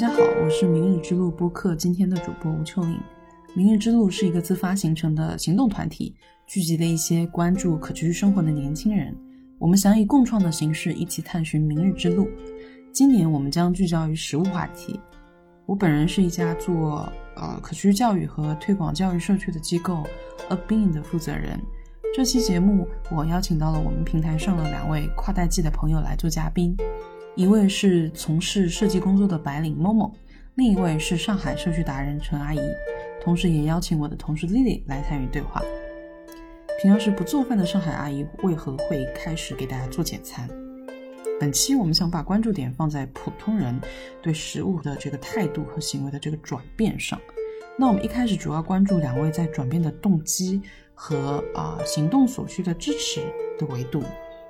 大家好，我是明日之路播客今天的主播吴秋玲。明日之路是一个自发形成的行动团体，聚集了一些关注可持续生活的年轻人。我们想以共创的形式一起探寻明日之路。今年我们将聚焦于食物话题。我本人是一家做呃可持续教育和推广教育社区的机构 A Being 的负责人。这期节目我邀请到了我们平台上的两位跨代际的朋友来做嘉宾。一位是从事设计工作的白领 Momo，另一位是上海社区达人陈阿姨，同时也邀请我的同事 Lily 来参与对话。平常时不做饭的上海阿姨为何会开始给大家做简餐？本期我们想把关注点放在普通人对食物的这个态度和行为的这个转变上。那我们一开始主要关注两位在转变的动机和啊行动所需的支持的维度。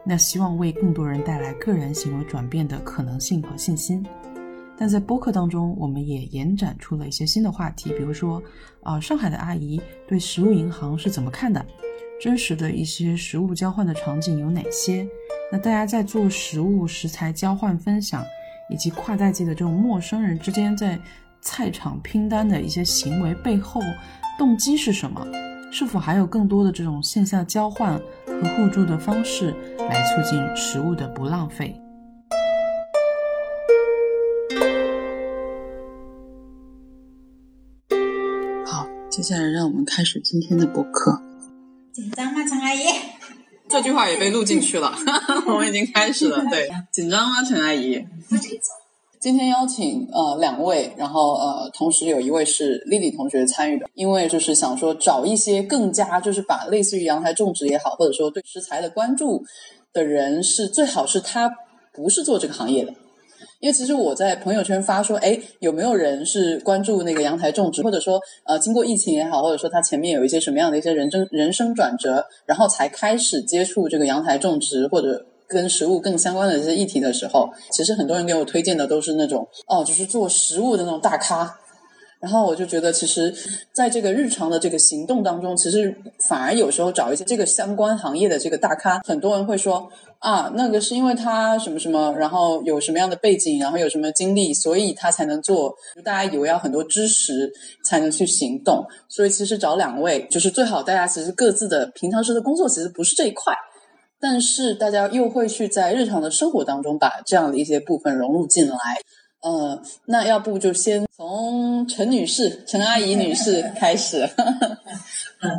那希望为更多人带来个人行为转变的可能性和信心，但在播客当中，我们也延展出了一些新的话题，比如说，啊，上海的阿姨对食物银行是怎么看的？真实的一些食物交换的场景有哪些？那大家在做食物食材交换分享，以及跨代际的这种陌生人之间在菜场拼单的一些行为背后，动机是什么？是否还有更多的这种线下交换和互助的方式来促进食物的不浪费？好，接下来让我们开始今天的播客。紧张吗，陈阿姨？这句话也被录进去了，我们已经开始了。对，紧张吗，陈阿姨？不紧张。今天邀请呃两位，然后呃同时有一位是丽丽同学参与的，因为就是想说找一些更加就是把类似于阳台种植也好，或者说对食材的关注的人是最好是他不是做这个行业的，因为其实我在朋友圈发说，哎有没有人是关注那个阳台种植，或者说呃经过疫情也好，或者说他前面有一些什么样的一些人生人生转折，然后才开始接触这个阳台种植或者。跟食物更相关的这些议题的时候，其实很多人给我推荐的都是那种哦，就是做食物的那种大咖。然后我就觉得，其实在这个日常的这个行动当中，其实反而有时候找一些这个相关行业的这个大咖，很多人会说啊，那个是因为他什么什么，然后有什么样的背景，然后有什么经历，所以他才能做。大家以为要很多知识才能去行动，所以其实找两位就是最好，大家其实各自的平常时的工作其实不是这一块。但是大家又会去在日常的生活当中把这样的一些部分融入进来，呃，那要不就先从陈女士、陈阿姨女士 开始。嗯，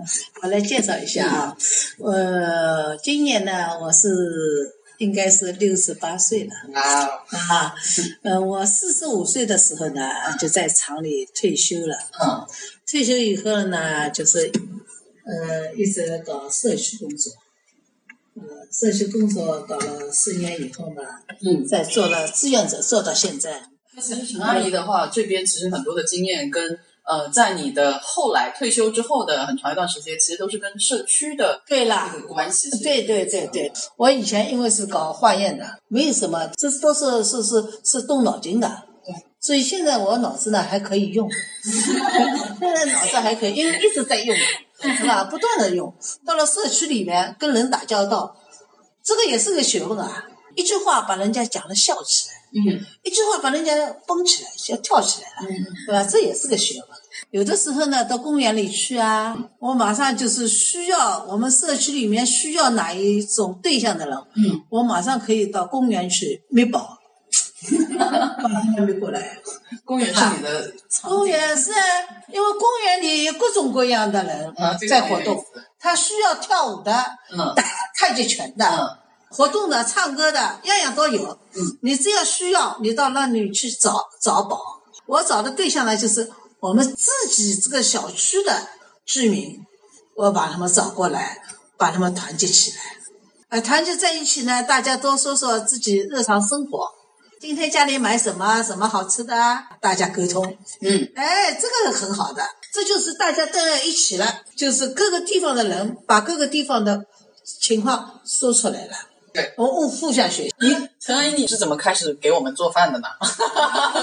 我来介绍一下啊，呃，今年呢我是应该是六十八岁了啊啊，呃，我四十五岁的时候呢就在厂里退休了，嗯，退休以后呢就是呃一直搞社区工作。呃，社区工作搞了四年以后呢，嗯，在做了志愿者，做到现在。其实陈阿姨的话，这边其实很多的经验跟呃，在你的后来退休之后的很长一段时间，其实都是跟社区的对啦关系。对对对对，我以前因为是搞化验的，没有什么，这都是是是是动脑筋的。对，所以现在我脑子呢还可以用，现在脑子还可以，因为一直在用。是吧？不断的用，到了社区里面跟人打交道，这个也是个学问啊。一句话把人家讲的笑起来，嗯，一句话把人家蹦起来，要跳起来了，嗯，对吧？这也是个学问。有的时候呢，到公园里去啊，我马上就是需要我们社区里面需要哪一种对象的人，嗯，我马上可以到公园去密保。哈还没过来。公园是你的。公园是，因为公园里有各种各样的人在活动，他需要跳舞的，打太极拳的，活动的，唱歌的，样样都有。你只要需要，你到那里去找找宝。我找的对象呢，就是我们自己这个小区的居民，我把他们找过来，把他们团结起来。呃，团结在一起呢，大家多说说自己日常生活。今天家里买什么什么好吃的？大家沟通，嗯，哎，这个很好的，这就是大家都在一起了，就是各个地方的人把各个地方的情况说出来了，对，我们互相学习。你陈阿姨，你是怎么开始给我们做饭的呢？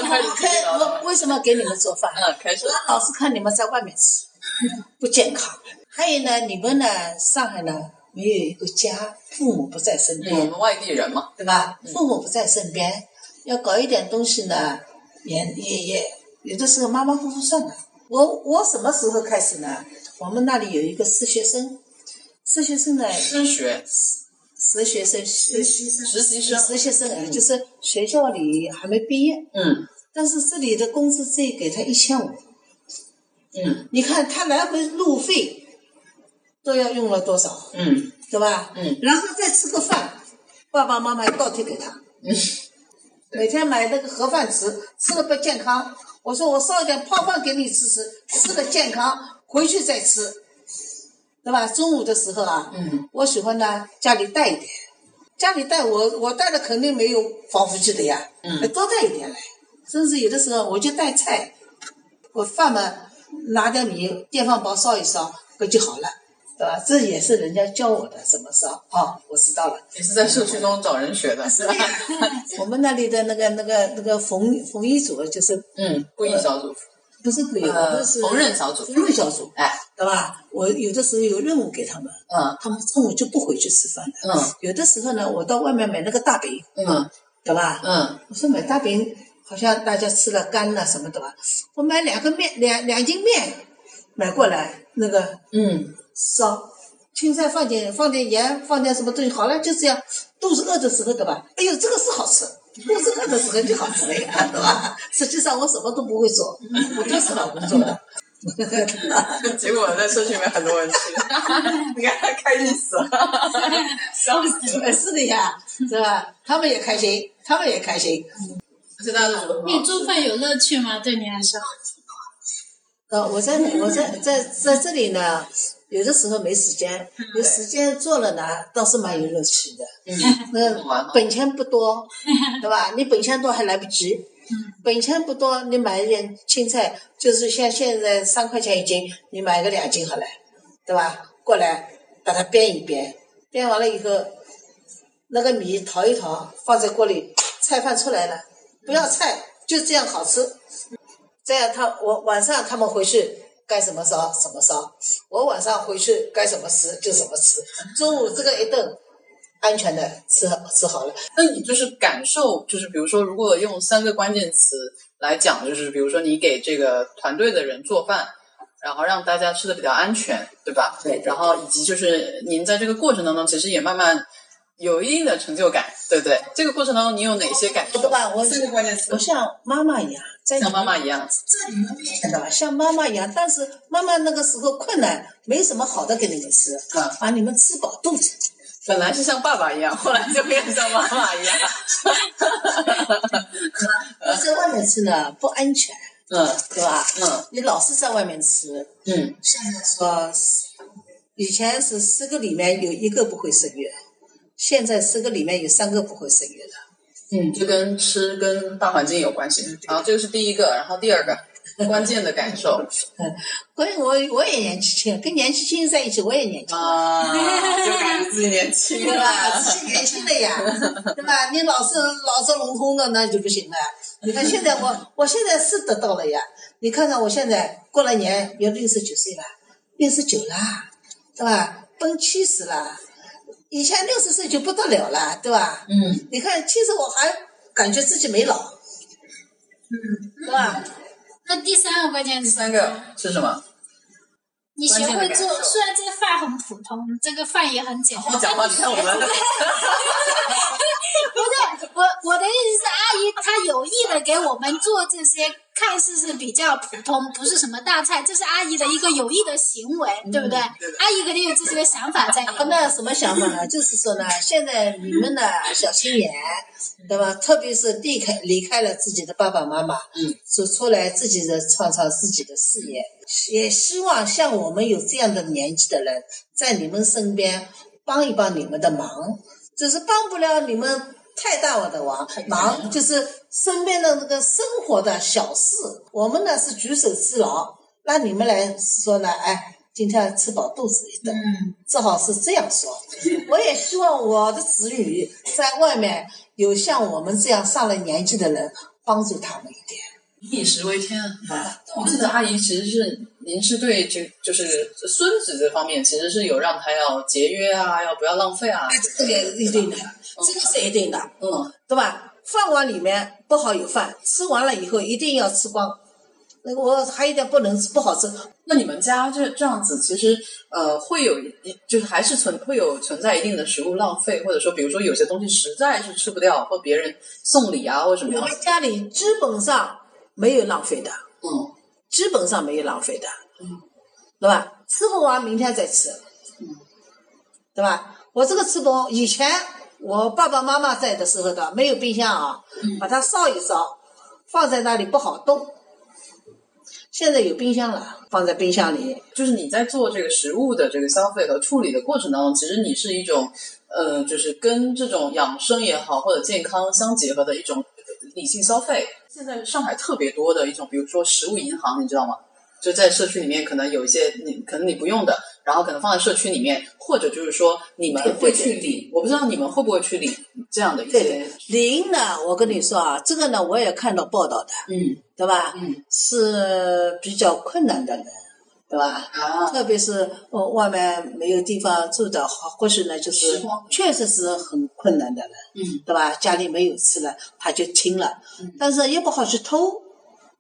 开 始我为什么给你们做饭？嗯，开始。老是看你们在外面吃，不健康。还有呢，你们呢，上海呢，没有一个家，父母不在身边。我们外地人嘛，对吧？父母不在身边。要搞一点东西呢，也也也有的时候马马虎虎算了。我我什么时候开始呢？我们那里有一个实习生，实习生呢，师学实习生实习生实习生，实习生哎，就是学校里还没毕业，嗯。但是这里的工资只给他一千五，嗯。你看他来回路费都要用了多少，嗯。对吧？嗯，然后再吃个饭，爸爸妈妈倒贴给他，嗯，每天买那个盒饭吃，吃了不健康。我说我烧一点泡饭给你吃吃，吃了健康，回去再吃，对吧？中午的时候啊，嗯，我喜欢呢家里带一点，家里带我我带的肯定没有防腐剂的呀，嗯，多带一点来，甚至有的时候我就带菜，我饭嘛拿点米电饭煲烧一烧，不就好了。对吧？这也是人家教我的怎么烧啊、我知道了。也是在社区中找人学的，是吧？我们那里的那个那个那个缝缝衣组就是嗯，布艺小组，不是不有，呃我们是缝纫小组缝纫小组，哎，对吧？我有的时候有任务给他们，嗯他们中午就不回去吃饭了。嗯有的时候呢，我到外面买那个大饼，嗯对吧？嗯我说买大饼好像大家吃了干了什么的吧，我买两个面两两斤面买过来，那个嗯烧，青菜放点放点盐，放点什么东西，好了就这样。肚子饿的时候，对吧？哎呦，这个是好吃。肚子饿的时候就好吃了呀，对吧？实际上我什么都不会做，我就是老公做的。结果在社区里面很多人吃，你看他开心死了，笑死了。是的呀，是吧？他们也开心，他们也开心。而且大家都觉得很你。做饭有乐趣吗？对你来说？呃，我在我在在在这里呢，有的时候没时间，有时间做了呢，倒是蛮有乐趣的。嗯，那 本钱不多，对吧？你本钱多还来不及。本钱不多，你买一点青菜，就是像现在三块钱一斤，你买个两斤好了，对吧？过来把它煸一煸，煸完了以后，那个米淘一淘，放在锅里，菜饭出来了，不要菜，就这样好吃。这样他我晚上他们回去该怎么烧怎么烧，我晚上回去该怎么吃就怎么吃，中午这个一顿安全的吃吃好了。那你就是感受，就是比如说，如果用三个关键词来讲，就是比如说你给这个团队的人做饭，然后让大家吃的比较安全，对吧？对对然后以及就是您在这个过程当中，其实也慢慢有一定的成就感，对不对？这个过程当中你有哪些感受？对吧？我三个关键词我，像妈妈一样，在像妈妈一样，这里面面的吧，像妈妈一样，但是妈妈那个时候困难，没什么好的给你们吃，啊把你们吃饱肚子。本来是像爸爸一样，后来就变成像妈妈一样。你在外面吃呢不安全，嗯对吧？嗯你老是在外面吃，嗯现在说，以前是十个里面有一个不会生育，现在十个里面有三个不会生育的。嗯，就跟吃跟大环境有关系。好，这个是第一个，然后第二个 关键的感受所以 我我也年纪轻，跟年纪轻在一起我也年轻。啊，就感觉自己年轻对吧？了。自己年轻了呀，对吧？你老是老是笼统的，那就不行了。你看现在我，我现在是得到了呀。你看看我现在过了年有六十九岁了，六十九啦，对吧？奔七十了，以前六十岁就不得了了，对吧？嗯，你看，其实我还感觉自己没老，嗯，对吧？那第三个关键词，第三个是什么？你学会做，虽然这个饭很普通，这个饭也很简单。我讲话，你看我们。不是我我的意思是，阿姨她有意的给我们做这些看似是比较普通，不是什么大菜，这是阿姨的一个有意的行为，对不对？对阿姨肯定有自己的想法在。那什么想法呢？就是说呢，现在你们的小青年，对吧？特别是离开离开了自己的爸爸妈妈，嗯，走出来自己的创造自己的事业，也希望像我们有这样的年纪的人，在你们身边帮一帮你们的忙，只是帮不了你们太大我的忙，忙就是身边的那个生活的小事，我们呢是举手之劳，那你们来说呢？哎。今天吃饱肚子一顿，嗯，正好是这样说。我也希望我的子女在外面有像我们这样上了年纪的人帮助他们一点。以食为天啊！啊，我记得阿姨其实是您是对这就是孙子这方面其实是有让他要节约啊，要不要浪费啊？这个一定的，这个是一定的，嗯对吧？饭碗里面不好有饭，吃完了以后一定要吃光。那个我还有点不能吃，不好吃。那你们家这这样子，其实呃会有一就是还是存会有存在一定的食物浪费，或者说比如说有些东西实在是吃不掉，或别人送礼啊或什么样我们家里基本上没有浪费的，嗯基本上没有浪费的，嗯，对吧？吃不完明天再吃，嗯，对吧？我这个吃不完，以前我爸爸妈妈在的时候的没有冰箱啊，嗯把它烧一烧，放在那里不好冻。现在有冰箱了，放在冰箱里，就是你在做这个食物的这个消费和处理的过程当中，其实你是一种呃，就是跟这种养生也好或者健康相结合的一种理性消费。现在上海特别多的一种，比如说食物银行，你知道吗？就在社区里面，可能有一些你可能你不用的，然后可能放在社区里面，或者就是说你们会去理，我不知道你们会不会去领这样的一对些对，零呢，我跟你说啊，这个呢我也看到报道的，嗯对吧？嗯是比较困难的人，对吧？啊特别是呃外面没有地方住的，或或是呢就是确实是很困难的人，嗯对吧？家里没有吃了，他就听了，嗯但是又不好去偷，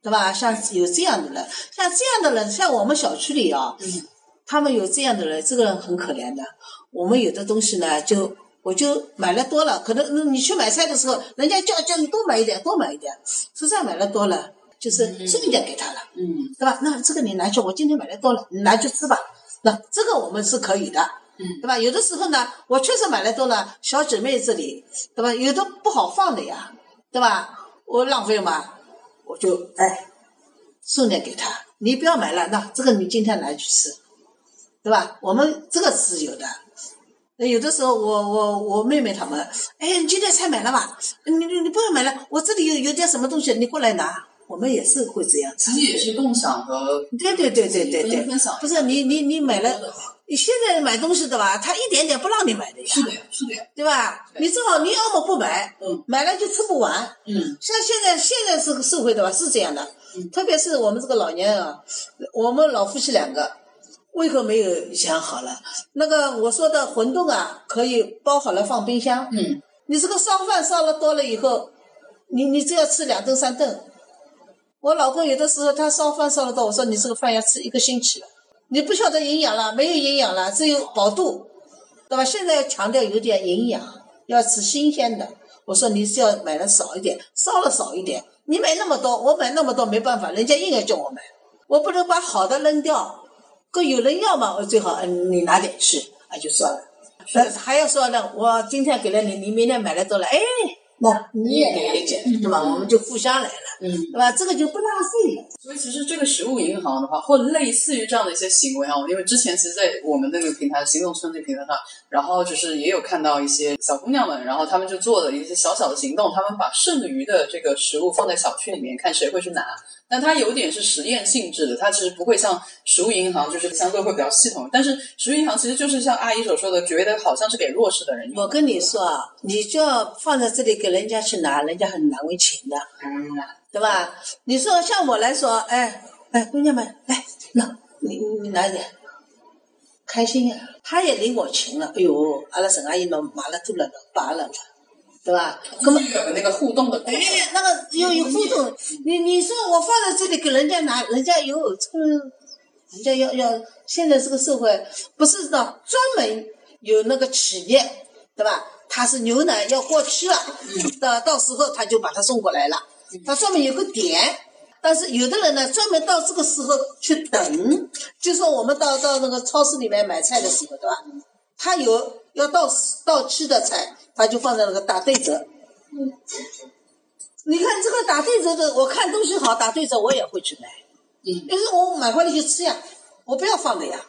对吧？像有这样的人，像这样的人，像我们小区里啊，嗯他们有这样的人，这个人很可怜的。我们有的东西呢，就我就买了多了，可能嗯你去买菜的时候，人家叫叫你多买一点，多买一点，实在买了多了，就是送一点给他了。嗯对吧？那这个你拿去，我今天买的多了，你拿去吃吧。那这个我们是可以的，嗯对吧？有的时候呢，我确实买的多了，小姐妹这里，对吧？有的不好放的呀，对吧？我浪费嘛，我就哎送点给他，你不要买了，那这个你今天拿去吃，对吧？我们这个是有的。那有的时候我我我妹妹她们，哎，你今天菜买了吧？你你你不要买了，我这里有有点什么东西，你过来拿。我们也是会这样。其实也是共享和对对对对对对不是你你你买了，你现在买东西的吧，他一点点不让你买的呀，是的呀，是的呀，对吧？你正好你要么不买，嗯买了就吃不完。嗯像现在现在这个社会的吧是这样的，特别是我们这个老年人啊，我们老夫妻两个胃口没有想好了。那个我说的馄饨啊，可以包好了放冰箱。嗯你这个烧饭烧了多了以后，你你只要吃两顿三顿。我老公有的时候他烧饭烧了多，我说你这个饭要吃一个星期了，你不晓得营养了，没有营养了，只有饱肚，对吧？现在强调有点营养，要吃新鲜的。我说你只要买的少一点，烧了少一点，你买那么多，我买那么多没办法，人家硬要叫我买，我不能把好的扔掉。可有人要嘛，我最好嗯你拿点去，啊就算了。呃还要说呢，我今天给了你，你明天买了多了，哎，那你也给一点，对吧？我们就互相来了，嗯。对吧？这个就不浪费了。所以其实这个食物银行的话，或类似于这样的一些行为啊，因为之前其实，在我们那个平台行动村这个平台上，然后就是也有看到一些小姑娘们，然后她们就做了一些小小的行动，她们把剩余的这个食物放在小区里面，看谁会去拿。但它有点是实验性质的，它其实不会像食物银行，就是相对会比较系统。但是食物银行其实就是像阿姨所说的，觉得好像是给弱势的人用。我跟你说啊，你就要放在这里给人家去拿，人家很难为情的，嗯对吧？你说像我来说，哎哎，姑娘们，来，那你你你拿一点，开心呀、他也领我情了。哎呦，阿拉沈阿姨呢，买了多了，拔了，对吧？根本有那个互动的过程。哎，那个有有互动，你你说我放在这里给人家拿，人家有这个，人家要要，现在这个社会不是的，专门有那个企业，对吧？他是牛奶要过期了，到到时候他就把它送过来了，他专门有个点。但是有的人呢，专门到这个时候去等，就说我们到到那个超市里面买菜的时候，对吧？他有要到到期的菜，他就放在那个打对折。你看这个打对折的，我看东西好打对折，我也会去买。嗯，但是我买回来就吃呀，我不要放的呀。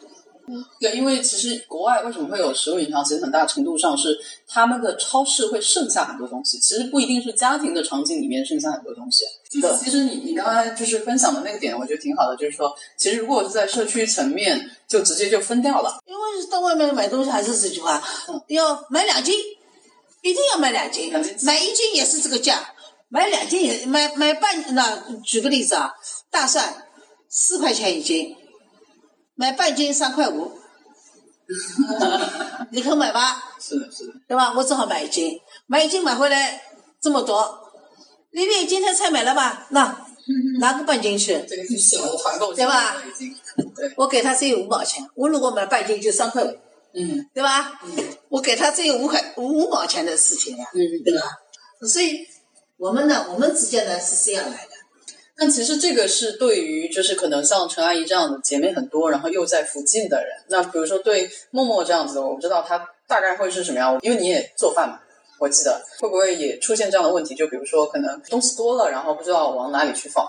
对，因为其实国外为什么会有食物银行，其实很大程度上是他们的超市会剩下很多东西，其实不一定是家庭的场景里面剩下很多东西。就是其实你你刚才就是分享的那个点，我觉得挺好的，就是说，其实如果是在社区层面，就直接就分掉了。因为到外面买东西还是这句话，要买两斤，一定要买两斤两斤，买一斤也是这个价，买两斤也买买半那举个例子啊，大蒜四块钱一斤，买半斤三块五，你肯买吧？是的，是的，对吧？我只好买一斤，买一斤买回来这么多，丽丽今天菜买了吧？那 拿个半斤去，这个是小团购对吧，对，我给他只有五毛钱，我如果买半斤就三块五，嗯对吧？我给他只有五块五五毛钱的事情呀，嗯。对吧？所以我们呢，我们之间呢是这样来的。但其实这个是对于就是可能像陈阿姨这样的姐妹很多，然后又在附近的人，那比如说对默默这样子的，我不知道她大概会是什么样，因为你也做饭嘛，我记得会不会也出现这样的问题？就比如说可能东西多了，然后不知道往哪里去放。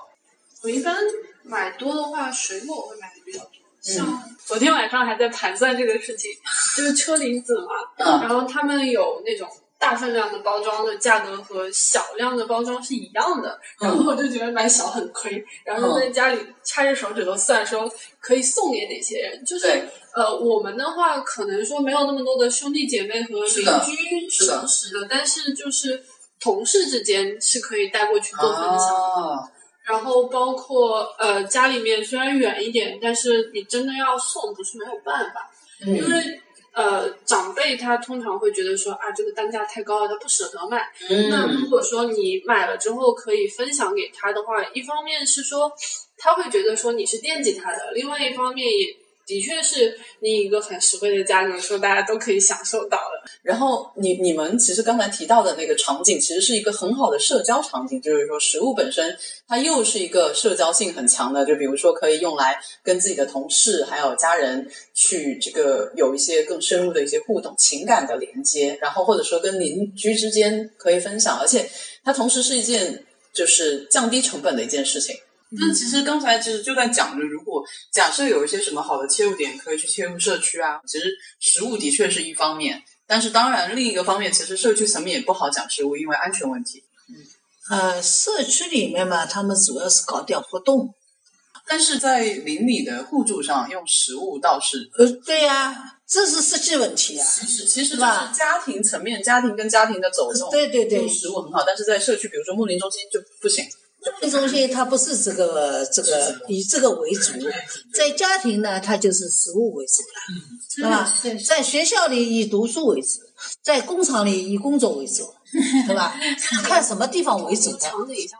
我一般买多的话，水果会买的比较多。像昨天晚上还在盘算这个事情，就是车厘子嘛，嗯然后他们有那种大分量的包装的价格和小量的包装是一样的，然后我就觉得买小很亏，然后在家里掐着手指头算说可以送给哪些人，就是呃，我们的话可能说没有那么多的兄弟姐妹和邻居是的熟识的，但是就是同事之间是可以带过去做分享的。啊，然后包括呃家里面虽然远一点，但是你真的要送不是没有办法，因嗯为呃长辈他通常会觉得说啊这个单价太高了，他不舍得买。那嗯如果说你买了之后可以分享给他的话，一方面是说他会觉得说你是惦记他的，另外一方面也的确是另一个很实惠的价格说大家都可以享受到的。然后你你们其实刚才提到的那个场景，其实是一个很好的社交场景，就是说食物本身它又是一个社交性很强的，就比如说可以用来跟自己的同事还有家人去这个有一些更深入的一些互动、情感的连接，然后或者说跟邻居之间可以分享，而且它同时是一件就是降低成本的一件事情。那其实刚才其实就在讲着，如果假设有一些什么好的切入点可以去切入社区啊，其实食物的确是一方面，但是当然另一个方面，其实社区层面也不好讲食物，因为安全问题。呃，社区里面嘛，他们主要是搞点活动。但是在邻里的互助上，用食物倒是呃，对呀、这是实际问题啊、其实其实就是家庭层面，家庭跟家庭的走动，对对对用食物很好，但是在社区，比如说牧林中心就不行。这中心它不是这个这个以这个为主，在家庭呢，它就是食物为主了，对吧？在学校里以读书为主，在工厂里以工作为主，对吧？看什么地方为主的。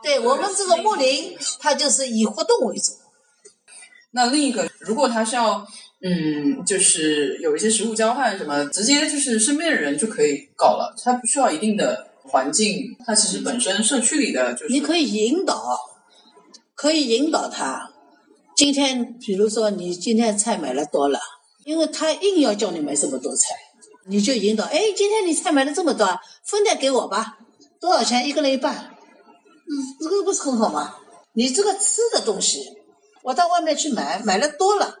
对我们这个木林，它就是以活动为主。那另一个，如果他是要，嗯，就是有一些食物交换什么，直接就是身边的人就可以搞了，他不需要一定的环境，它其实本身社区里的就是你可以引导，可以引导他。今天比如说你今天菜买了多了，因为他硬要叫你买这么多菜，你就引导，哎，今天你菜买了这么多，分点给我吧，多少钱？一个人一半。嗯，这个不是很好吗？你这个吃的东西，我到外面去买，买了多了，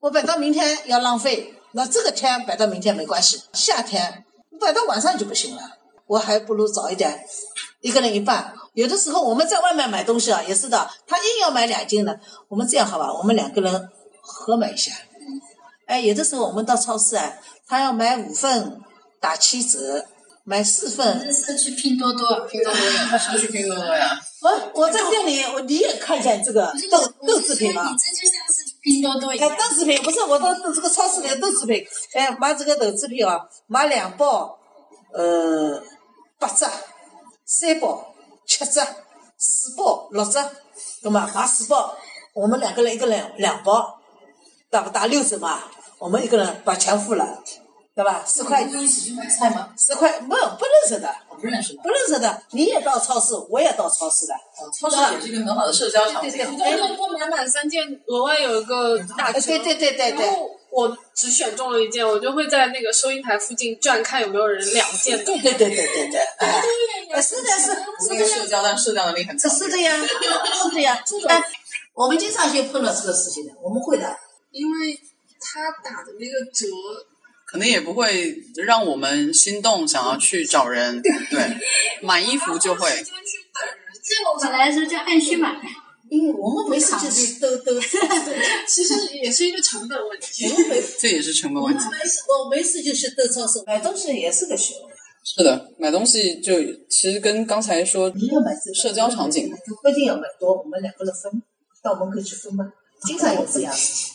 我摆到明天要浪费，那这个天摆到明天没关系，夏天摆到晚上就不行了。我还不如早一点，一个人一半。有的时候我们在外面买东西啊，也是的，他硬要买两斤的，我们这样好吧，我们两个人合买一下。哎，有的时候我们到超市啊，他要买五份打七折，买四份。是去拼多多，拼多多呀，社区拼多多呀，我我在店里，我你也看见这个豆豆制品了你。这就像是拼多多一哎，样。豆制品不是我到这个超市里的豆制品，哎，买这个豆制品啊，买两包，呃，八只，三包七只，四包六只，那么买四包，我们两个人一个人两包，打不打六折嘛？我们一个人把钱付了，对吧？十块，一起去买菜吗？十块，没不认识的，我不认识的。不认识的，你也到超市，我也到超市的，超市也是一个很好的社交场景。对对对多多买满三件，额外有一个大对对对对对我只选中了一件，我就会在那个收银台附近转看有没有人两件的。对对对对对对，哎，哎是的是是一个社交，但社交能力很这强。是的呀，是的呀。哎，我们经常去碰到这个事情的，我们会的。因为他打的那个折，可能也不会让我们心动，想要去找人。对，买衣服就会。时间去等人。对我们来是叫按需买，因为我们没事就是都都都，其实也是一个成本问题。这也是成本问题。没事，我没事就去兜超市买东西也是个学问。是的，买东西就其实跟刚才说你要买社交场景，不一定要买多，我们两个人分，到门口去分吧。经常有这样事情，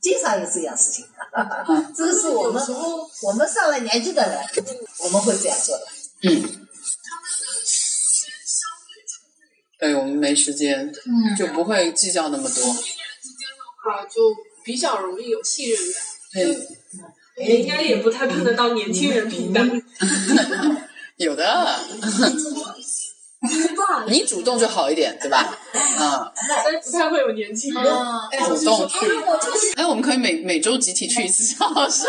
经常有这样事情。这个是我们我们上了年纪的人，我们会这样做的。嗯，时间，嗯，就不会计较那么多。之间的话，就比较容易有信任感。对，应该也不太碰得到年轻人平淡。有的，你主动就好一点，对吧？嗯，但是不太会有年轻人。嗯，主动去。哎，我们可以每每周集体去一次超市。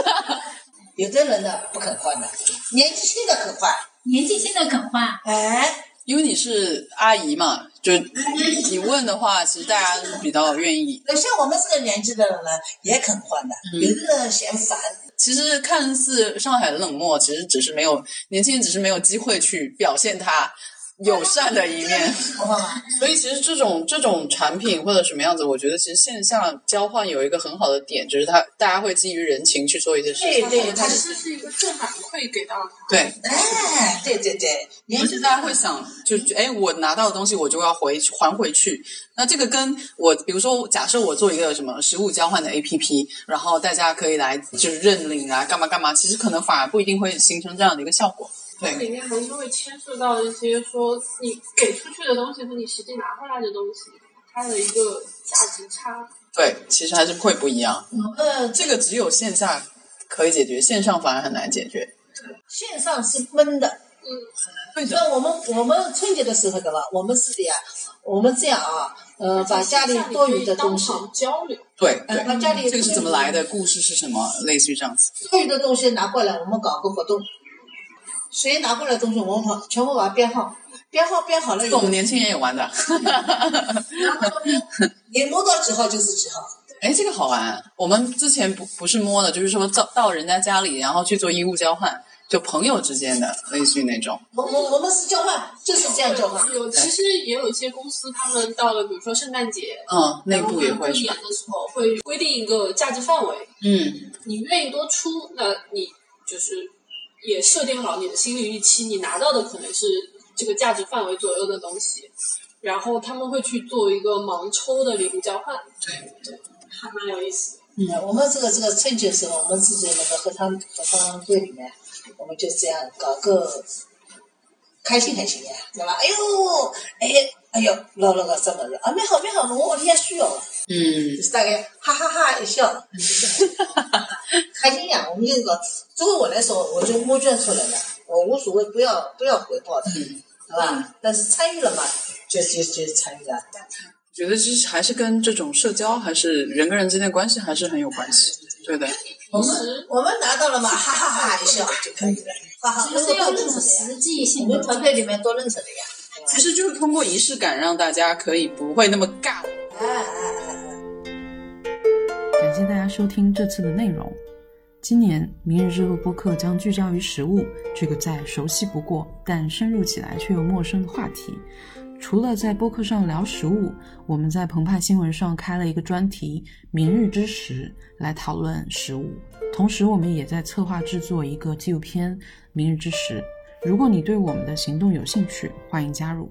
有的人呢不肯换的，年纪轻的肯换。年纪轻的肯换，哎，因为你是阿姨嘛，就你问的话，其实大家比较愿意。那像我们这个年纪的人呢，也肯换的。有的人嫌烦，其实看似上海的冷漠，其实只是没有年轻人，只是没有机会去表现他友善的一面。所以其实这种这种产品或者什么样子，我觉得其实线下交换有一个很好的点，就是它大家会基于人情去做一些事情。对对，他它是是是一个正反馈给到他。对，哎，对对对，而且大家会想，就哎，我拿到的东西我就要回还回去。那这个跟我，比如说，假设我做一个什么实物交换的 APP，然后大家可以来就是认领啊，干嘛干嘛，其实可能反而不一定会形成这样的一个效果。对，里面还是会牵涉到一些说你给出去的东西和你实际拿回来的东西，它的一个价值差。对，其实还是会不一样。我们这个只有线下可以解决，线上反而很难解决。线上是闷的。嗯，对的，那我们我们春节的时候的吧，我们是的呀，我们这样啊，呃，把家里多余的东西，交流。对对，把家里这个是怎么来的？故事是什么？类似于这样子。多余的东西拿过来，我们搞个活动。谁拿过来的东西，我们全部把它编号，编号编好了以后这个我们，年轻人也玩的。你摸到几号就是几号。哎，这个好玩。我们之前不不是摸的，就是说到到人家家里，然后去做衣物交换，就朋友之间的，类似于那种。我我我们是交换，就是这样交换。有，其实也有一些公司，他们到了比如说圣诞节，嗯，内部也会是然后年。的时候会规定一个价值范围，嗯，你愿意多出，那你就是也设定好你的心理预期，你拿到的可能是这个价值范围左右的东西，然后他们会去做一个盲抽的礼物交换，对对，还蛮有意思的。呃我们这个这个春节时候，我们自己那个合唱合唱队里面，我们就这样搞个开心开心呀，对吧？哎呦，哎哎呦，老了个这么热啊，蛮好蛮好，我屋里也需要了，嗯就，是大概哈哈哈一笑，开心呀。我们这个作为我来说，我就募捐出来了，我无所谓，不要不要回报的，嗯好吧？但是参与了嘛，就就就参与了。觉得其实还是跟这种社交，还是人跟人之间的关系，还是很有关系。对的，我们我们拿到了嘛，哈哈哈一笑就可以了，哈哈，其实要认识。实际我性我们团队里面都认识的呀。其实就是通过仪式感，让大家可以不会那么尬。感谢大家收听这次的内容。今年《明日之路》播客将聚焦于食物这个再熟悉不过，但深入起来却又陌生的话题。除了在播客上聊食物，我们在澎湃新闻上开了一个专题“明日之食”来讨论食物。同时，我们也在策划制作一个纪录片《明日之食》。如果你对我们的行动有兴趣，欢迎加入。